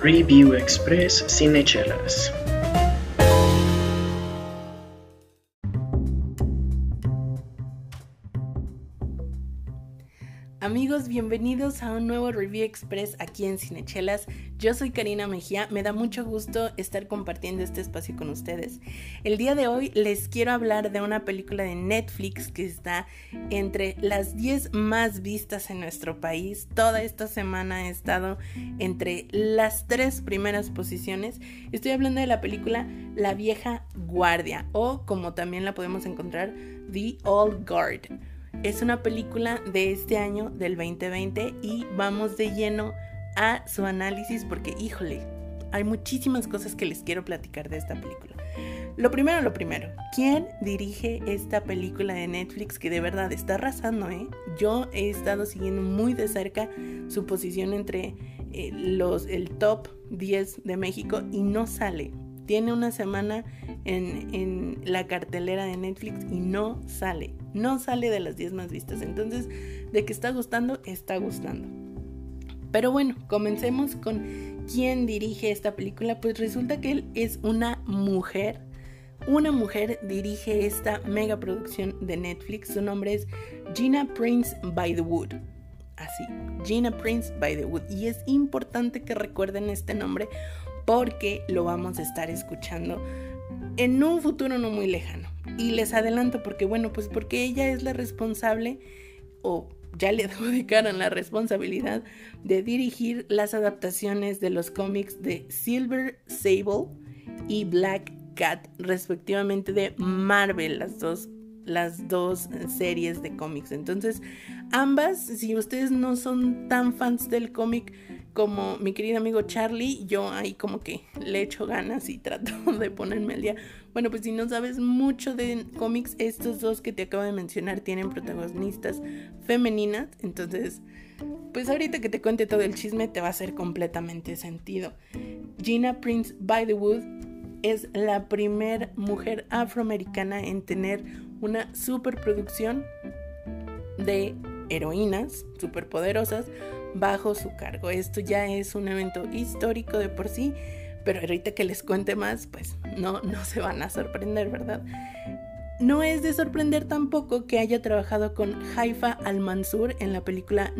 Review Express Cinechelas. Bienvenidos a un nuevo Review Express aquí en Cinechelas. Yo soy Karina Mejía, me da mucho gusto estar compartiendo este espacio con ustedes. El día de hoy les quiero hablar de una película de Netflix que está entre las 10 más vistas en nuestro país. Toda esta semana he estado entre las tres primeras posiciones. Estoy hablando de la película La vieja guardia o como también la podemos encontrar The Old Guard. Es una película de este año, del 2020, y vamos de lleno a su análisis porque, híjole, hay muchísimas cosas que les quiero platicar de esta película. Lo primero, lo primero, ¿quién dirige esta película de Netflix que de verdad está arrasando? Eh? Yo he estado siguiendo muy de cerca su posición entre eh, los, el top 10 de México y no sale. Tiene una semana en, en la cartelera de Netflix y no sale no sale de las 10 más vistas. Entonces, de que está gustando, está gustando. Pero bueno, comencemos con quién dirige esta película. Pues resulta que él es una mujer. Una mujer dirige esta mega producción de Netflix. Su nombre es Gina Prince by the Wood. Así, Gina Prince by the Wood. Y es importante que recuerden este nombre porque lo vamos a estar escuchando en un futuro no muy lejano. Y les adelanto porque, bueno, pues porque ella es la responsable o ya le adjudicaron la responsabilidad de dirigir las adaptaciones de los cómics de Silver Sable y Black Cat, respectivamente de Marvel, las dos, las dos series de cómics. Entonces, ambas, si ustedes no son tan fans del cómic, como mi querido amigo Charlie, yo ahí como que le echo ganas y trato de ponerme al día. Bueno, pues si no sabes mucho de cómics, estos dos que te acabo de mencionar tienen protagonistas femeninas, entonces pues ahorita que te cuente todo el chisme te va a hacer completamente sentido. Gina Prince by the Wood es la primera mujer afroamericana en tener una superproducción de heroínas superpoderosas bajo su cargo. Esto ya es un evento histórico de por sí, pero ahorita que les cuente más, pues no, no se van a sorprender, ¿verdad? No es de sorprender tampoco que haya trabajado con Haifa Al-Mansur en la película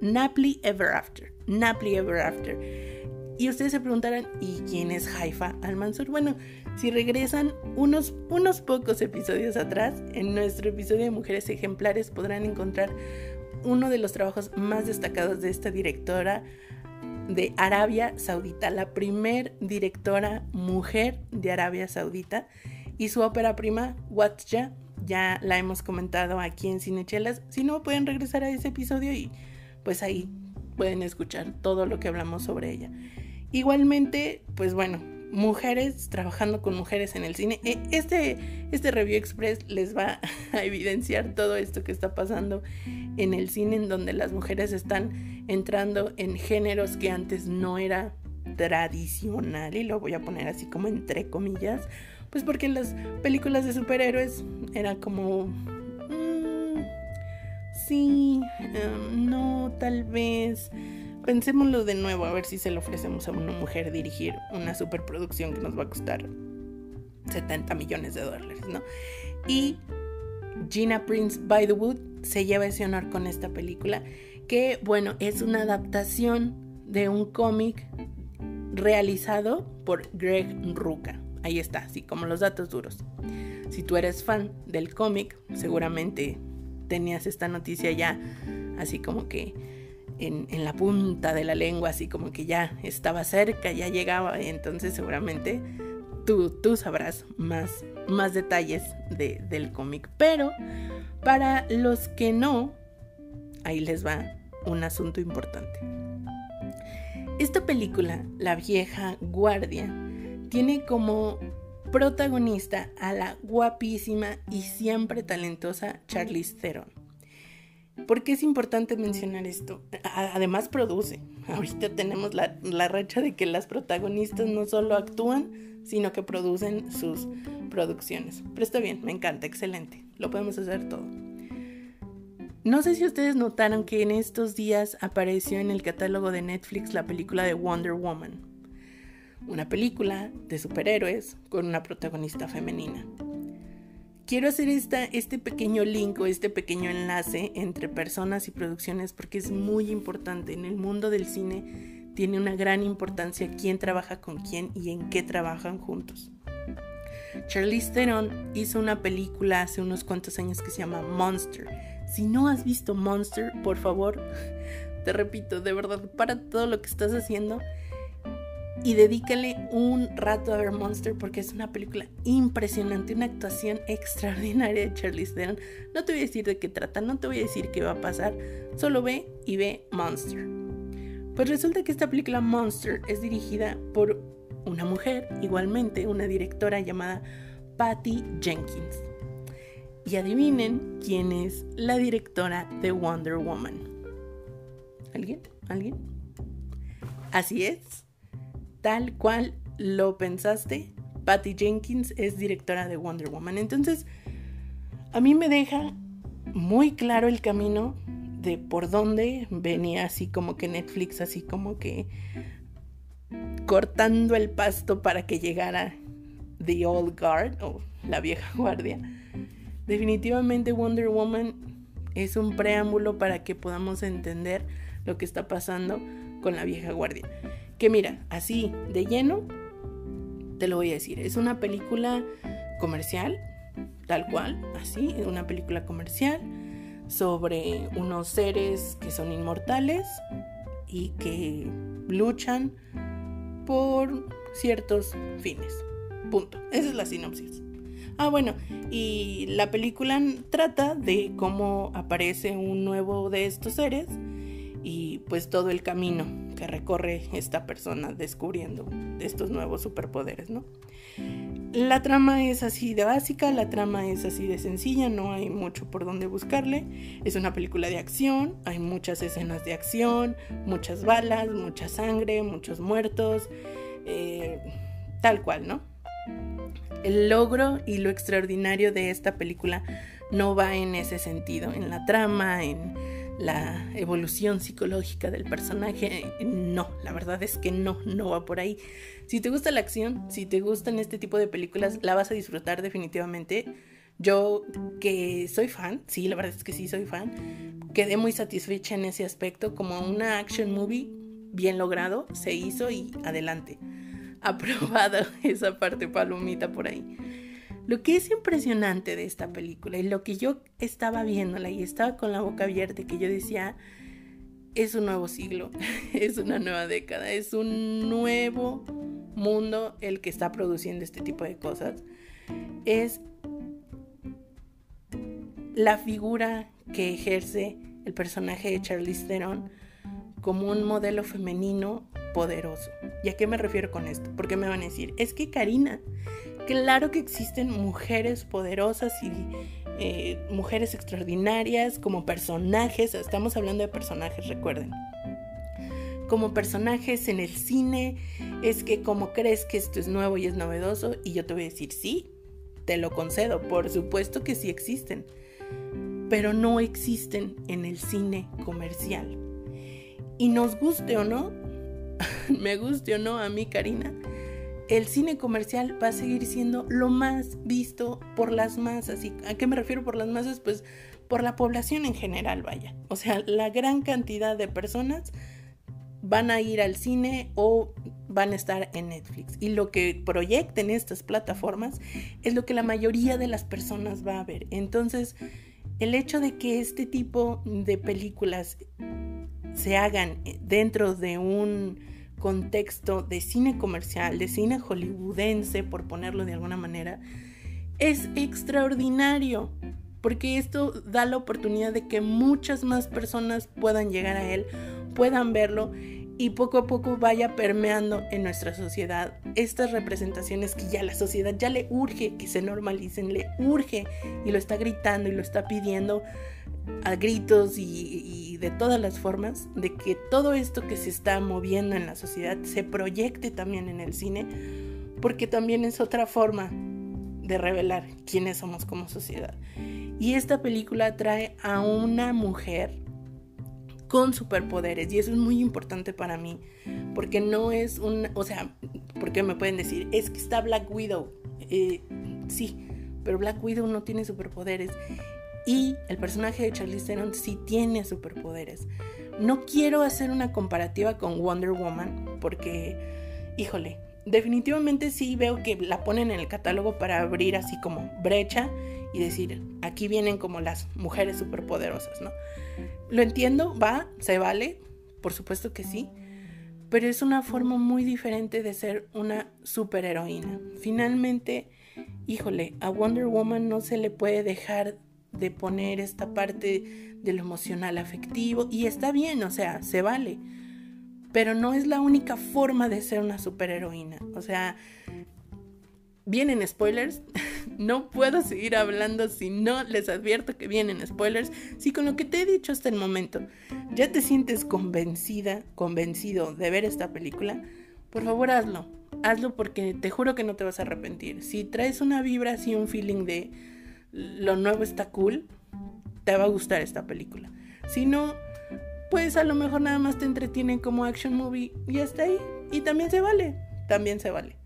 Napoli Ever After. Napoli Ever After. Y ustedes se preguntarán, ¿y quién es Haifa Al-Mansur? Bueno, si regresan unos, unos pocos episodios atrás, en nuestro episodio de Mujeres Ejemplares podrán encontrar uno de los trabajos más destacados de esta directora de Arabia Saudita, la primer directora mujer de Arabia Saudita y su ópera prima Watja, ya la hemos comentado aquí en Cinechelas, si no pueden regresar a ese episodio y pues ahí pueden escuchar todo lo que hablamos sobre ella. Igualmente, pues bueno, mujeres trabajando con mujeres en el cine. E, este, este Review Express les va a evidenciar todo esto que está pasando en el cine, en donde las mujeres están entrando en géneros que antes no era tradicional, y lo voy a poner así como entre comillas, pues porque las películas de superhéroes eran como... Mm, sí, em, no, tal vez pensémoslo de nuevo, a ver si se lo ofrecemos a una mujer dirigir una superproducción que nos va a costar 70 millones de dólares, ¿no? Y Gina Prince by the Wood se lleva ese honor con esta película, que bueno, es una adaptación de un cómic realizado por Greg Ruca. Ahí está, así como los datos duros. Si tú eres fan del cómic, seguramente tenías esta noticia ya así como que en, la punta de la lengua, así como que ya estaba cerca, ya llegaba, entonces seguramente tú, tú sabrás más, más detalles del cómic. Pero para los que no, ahí les va un asunto importante. Esta película, La vieja guardia, tiene como protagonista a la guapísima y siempre talentosa Charlize Theron. ¿Por qué es importante mencionar esto? Además produce. Ahorita tenemos la, la racha de que las protagonistas no solo actúan, sino que producen sus producciones. Pero está bien, me encanta, excelente. Lo podemos hacer todo. No sé si ustedes notaron que en estos días apareció en el catálogo de Netflix la película de Wonder Woman. una película de superhéroes con una protagonista femenina. Quiero hacer este pequeño link o este pequeño enlace entre personas y producciones porque es muy importante. En el mundo del cine tiene una gran importancia quién trabaja con quién y en qué trabajan juntos. Charlize Theron hizo una película hace unos cuantos años que se llama Monster. Si no has visto Monster, por favor, te repito, de verdad, para todo lo que estás haciendo y dedícale un rato a ver Monster porque es una película impresionante, una actuación extraordinaria de Charlize Theron. No te voy a decir de qué trata, no te voy a decir qué va a pasar, solo ve y ve Monster. Pues resulta que esta película Monster es dirigida por una mujer, igualmente una directora llamada Patty Jenkins. Y adivinen quién es la directora de Wonder Woman. ¿Alguien? ¿Alguien? Así es. Tal cual lo pensaste, Patty Jenkins es directora de Wonder Woman. Entonces, a mí me deja muy claro el camino de por dónde venía así como que Netflix, así como que cortando el pasto para que llegara The Old Guard o la vieja guardia. Definitivamente Wonder Woman es un preámbulo para que podamos entender lo que está pasando con la vieja guardia. Que mira, así de lleno, te lo voy a decir, es una película comercial, tal cual, así, una película comercial sobre unos seres que son inmortales y que luchan por ciertos fines. Punto. Esa es la sinopsis. Ah, bueno, y la película trata de cómo aparece un nuevo de estos seres y pues todo el camino que recorre esta persona descubriendo estos nuevos superpoderes, ¿no? La trama es así de básica, la trama es así de sencilla, no hay mucho por donde buscarle. Es una película de acción, hay muchas escenas de acción, muchas balas, mucha sangre, muchos muertos, eh, tal cual, ¿no? El logro y lo extraordinario de esta película no va en ese sentido, en la trama, en la evolución psicológica del personaje. No, la verdad es que no, no va por ahí. Si te gusta la acción, si te gustan este tipo de películas, la vas a disfrutar definitivamente. Yo que soy fan, sí, la verdad es que sí soy fan, quedé muy satisfecha en ese aspecto, como una action movie bien logrado, se hizo y adelante. Aprobado esa parte palomita por ahí. Lo que es impresionante de esta película y lo que yo estaba viéndola y estaba con la boca abierta, que yo decía, es un nuevo siglo, es una nueva década, es un nuevo mundo el que está produciendo este tipo de cosas. Es la figura que ejerce el personaje de Charlize Theron como un modelo femenino poderoso. ¿Y a qué me refiero con esto? Porque me van a decir, es que Karina, Claro que existen mujeres poderosas y eh, mujeres extraordinarias como personajes, estamos hablando de personajes, recuerden. Como personajes en el cine, es que como crees que esto es nuevo y es novedoso, y yo te voy a decir, sí, te lo concedo, por supuesto que sí existen, pero no existen en el cine comercial. Y nos guste o no, me guste o no a mí, Karina, el cine comercial va a seguir siendo lo más visto por las masas. ¿Y a qué me refiero por las masas? Pues por la población en general, vaya. O sea, la gran cantidad de personas van a ir al cine o van a estar en Netflix. Y lo que proyecten estas plataformas es lo que la mayoría de las personas va a ver. Entonces, el hecho de que este tipo de películas se hagan dentro de un contexto de cine comercial, de cine hollywoodense, por ponerlo de alguna manera, es extraordinario, porque esto da la oportunidad de que muchas más personas puedan llegar a él, puedan verlo y poco a poco vaya permeando en nuestra sociedad estas representaciones que ya la sociedad ya le urge que se normalicen, le urge y lo está gritando y lo está pidiendo a gritos y, de todas las formas de que todo esto que se está moviendo en la sociedad se proyecte también en el cine, porque también es otra forma de revelar quiénes somos como sociedad. Y esta película trae a una mujer con superpoderes y eso es muy importante para mí porque no es un, o sea, Porque me pueden decir, es que está Black Widow. Eh, sí, pero Black Widow no tiene superpoderes. Y el personaje de Charlize Theron sí tiene superpoderes. No quiero hacer una comparativa con Wonder Woman porque, híjole, definitivamente sí veo que la ponen en el catálogo para abrir así como brecha y decir, aquí vienen como las mujeres superpoderosas, ¿no? Lo entiendo, va, se vale, por supuesto que sí, pero es una forma muy diferente de ser una superheroína. Finalmente, híjole, a Wonder Woman no se le puede dejar de poner esta parte de lo emocional afectivo y está bien, o sea, se vale. Pero no es la única forma de ser una superheroína. O sea, vienen spoilers. No puedo seguir hablando si no les advierto que vienen spoilers. Si con lo que te he dicho hasta el momento ya te sientes convencida, convencido de ver esta película, por favor hazlo. Hazlo porque te juro que no te vas a arrepentir. Si traes una vibra así, un feeling de lo nuevo está cool, te va a gustar esta película. Si no, pues a lo mejor nada más te entretiene como action movie y hasta ahí. Y también se vale, también se vale.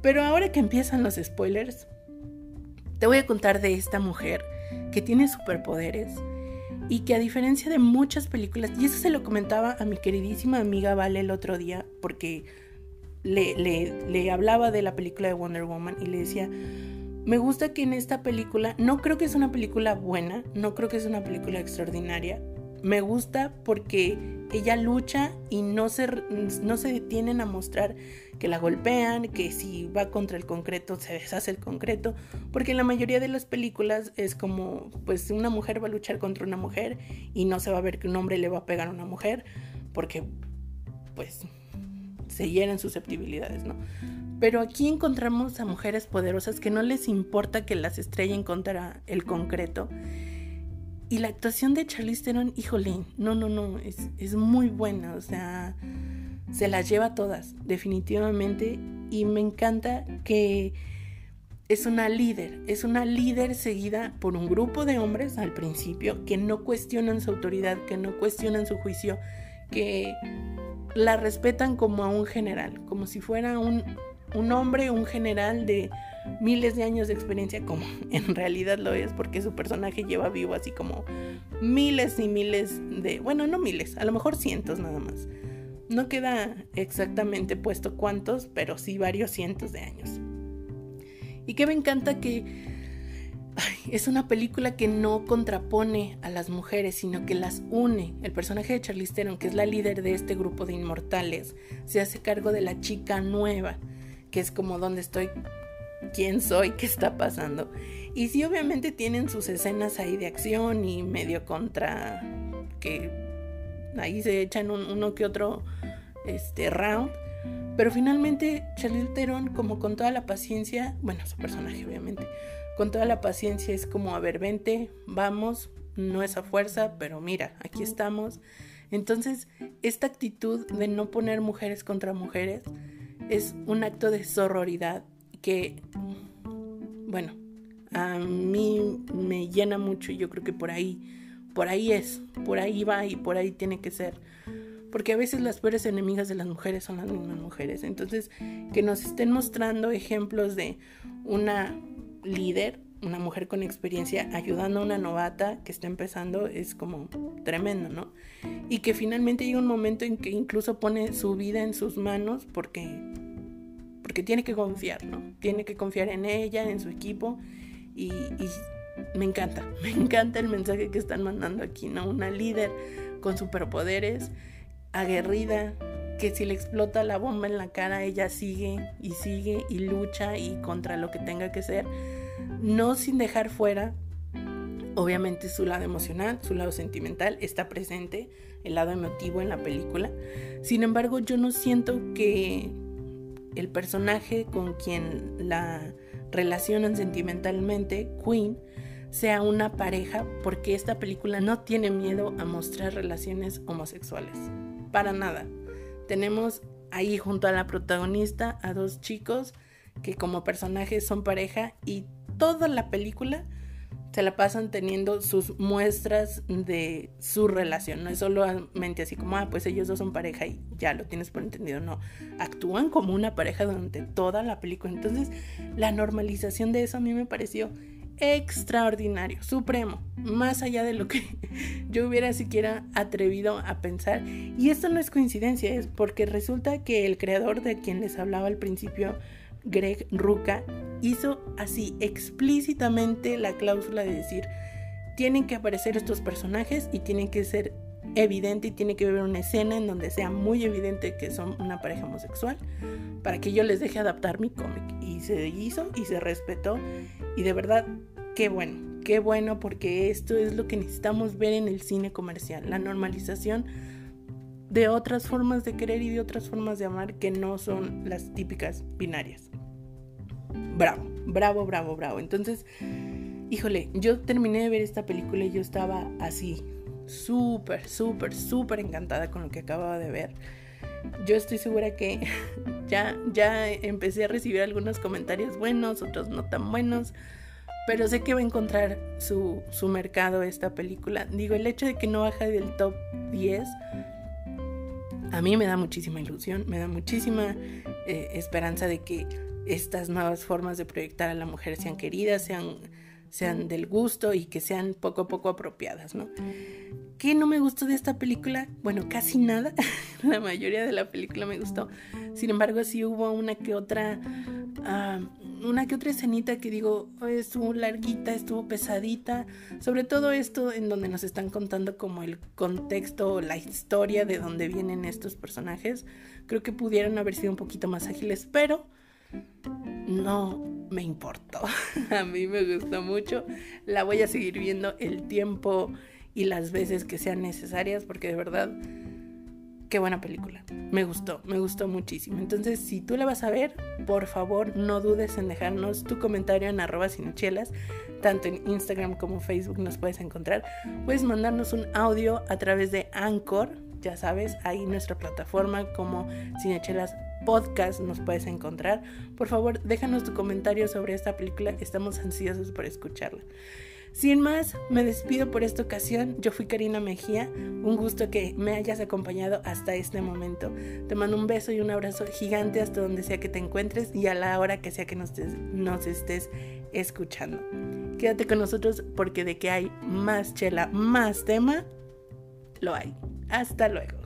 Pero ahora que empiezan los spoilers, te voy a contar de esta mujer que tiene superpoderes y que a diferencia de muchas películas, y eso se lo comentaba a mi queridísima amiga Vale el otro día, porque le, le, hablaba de la película de Wonder Woman y le decía, me gusta que en esta película, no creo que es una película buena, no creo que es una película extraordinaria, me gusta porque ella lucha y no se, no se detienen a mostrar que la golpean, que si va contra el concreto se deshace el concreto, porque en la mayoría de las películas es como, pues una mujer va a luchar contra una mujer y no se va a ver que un hombre le va a pegar a una mujer, porque pues se hieren susceptibilidades, ¿no? Pero aquí encontramos a mujeres poderosas que no les importa que las estrellen contra el concreto. Y la actuación de Charlize Theron, híjole, no, no, no, es, es muy buena, o sea, se las lleva todas, definitivamente. Y me encanta que es una líder, es una líder seguida por un grupo de hombres al principio que no cuestionan su autoridad, que no cuestionan su juicio, que la respetan como a un general, como si fuera un, un hombre, un general de miles de años de experiencia, como en realidad lo es, porque su personaje lleva vivo así como miles y miles de, bueno, no miles, a lo mejor cientos nada más no queda exactamente puesto cuántos, pero sí varios cientos de años. Y que me encanta que es una película que no contrapone a las mujeres, sino que las une. El personaje de Charlize Theron, que es la líder de este grupo de inmortales, se hace cargo de la chica nueva, que es como donde estoy, quién soy, qué está pasando. Y sí, obviamente tienen sus escenas ahí de acción y medio contra que ahí se echan uno que otro este, round. Pero finalmente Charlize Theron, como con toda la paciencia, bueno, su personaje obviamente, con toda la paciencia es como, a ver, vente, vamos, no es a fuerza, pero mira, aquí estamos. Entonces, esta actitud de no poner mujeres contra mujeres es un acto de sororidad que, bueno, a mí me llena mucho y yo creo que por ahí por ahí es, por ahí va y por ahí tiene que ser. Porque a veces las peores enemigas de las mujeres son las mismas mujeres. Entonces, que nos estén mostrando ejemplos de una líder, una mujer con experiencia, ayudando a una novata que está empezando, es como tremendo, ¿no? Y que finalmente llega un momento en que incluso pone su vida en sus manos porque, porque tiene que confiar, ¿no? Tiene que confiar en ella, en su equipo y, y me encanta, me encanta el mensaje que están mandando aquí, ¿no? Una líder con superpoderes, aguerrida, que si le explota la bomba en la cara, ella sigue y sigue y lucha y contra lo que tenga que ser, no sin dejar fuera, obviamente su lado emocional, su lado sentimental está presente, el lado emotivo en la película. Sin embargo, yo no siento que el personaje con quien la relacionan sentimentalmente, Queen, sea una pareja porque esta película no tiene miedo a mostrar relaciones homosexuales. Para nada. Tenemos ahí junto a la protagonista a dos chicos que como personajes son pareja y toda la película se la pasan teniendo sus muestras de su relación. No es solamente así como, ah, pues ellos dos son pareja y ya lo tienes por entendido. No, actúan como una pareja durante toda la película. Entonces, la normalización de eso a mí me pareció extraordinario, supremo, más allá de lo que yo hubiera siquiera atrevido a pensar. Y esto no es coincidencia, es porque resulta que el creador de quien les hablaba al principio, Greg Ruca, hizo así explícitamente la cláusula de decir, tienen que aparecer estos personajes y tienen que ser evidente y tiene que haber una escena en donde sea muy evidente que son una pareja homosexual para que yo les deje adaptar mi cómic. Y se hizo y se respetó y de verdad, qué bueno, qué bueno porque esto es lo que necesitamos ver en el cine comercial, la normalización de otras formas de querer y de otras formas de amar que no son las típicas binarias bravo, bravo, bravo, bravo. Entonces, híjole, yo terminé de ver esta película y yo estaba así, súper, súper, súper encantada con lo que acababa de ver. Yo estoy segura que ya, ya empecé a recibir algunos comentarios buenos, otros no tan buenos, pero sé que va a encontrar su, su mercado esta película. Digo, el hecho de que no baja del top 10 a mí me da muchísima ilusión, me da muchísima eh, esperanza de que estas nuevas formas de proyectar a la mujer sean queridas, sean, sean del gusto y que sean poco a poco apropiadas, ¿no? ¿Qué no me gustó de esta película? Bueno, casi nada. la mayoría de la película me gustó. Sin embargo, sí hubo una que otra, ah, una que otra escenita que digo, estuvo larguita, estuvo pesadita. Sobre todo esto en donde nos están contando como el contexto, la historia de dónde vienen estos personajes. Creo que pudieron haber sido un poquito más ágiles, pero no me importó. A mí me gustó mucho. La voy a seguir viendo el tiempo y las veces que sean necesarias porque de verdad, qué buena película. Me gustó, me gustó muchísimo. Entonces, si tú la vas a ver, por favor no dudes en dejarnos tu comentario en arroba sinchelas. Tanto en Instagram como Facebook nos puedes encontrar. Puedes mandarnos un audio a través de Anchor. Ya sabes, ahí nuestra plataforma como Cinechelas podcast nos puedes encontrar. Por favor, déjanos tu comentario sobre esta película, estamos ansiosos por escucharla. Sin más, me despido por esta ocasión. Yo fui Karina Mejía. Un gusto que me hayas acompañado hasta este momento. Te mando un beso y un abrazo gigante hasta donde sea que te encuentres y a la hora que sea que nos, nos estés escuchando. Quédate con nosotros porque de que hay más chela, más tema, lo hay. Hasta luego.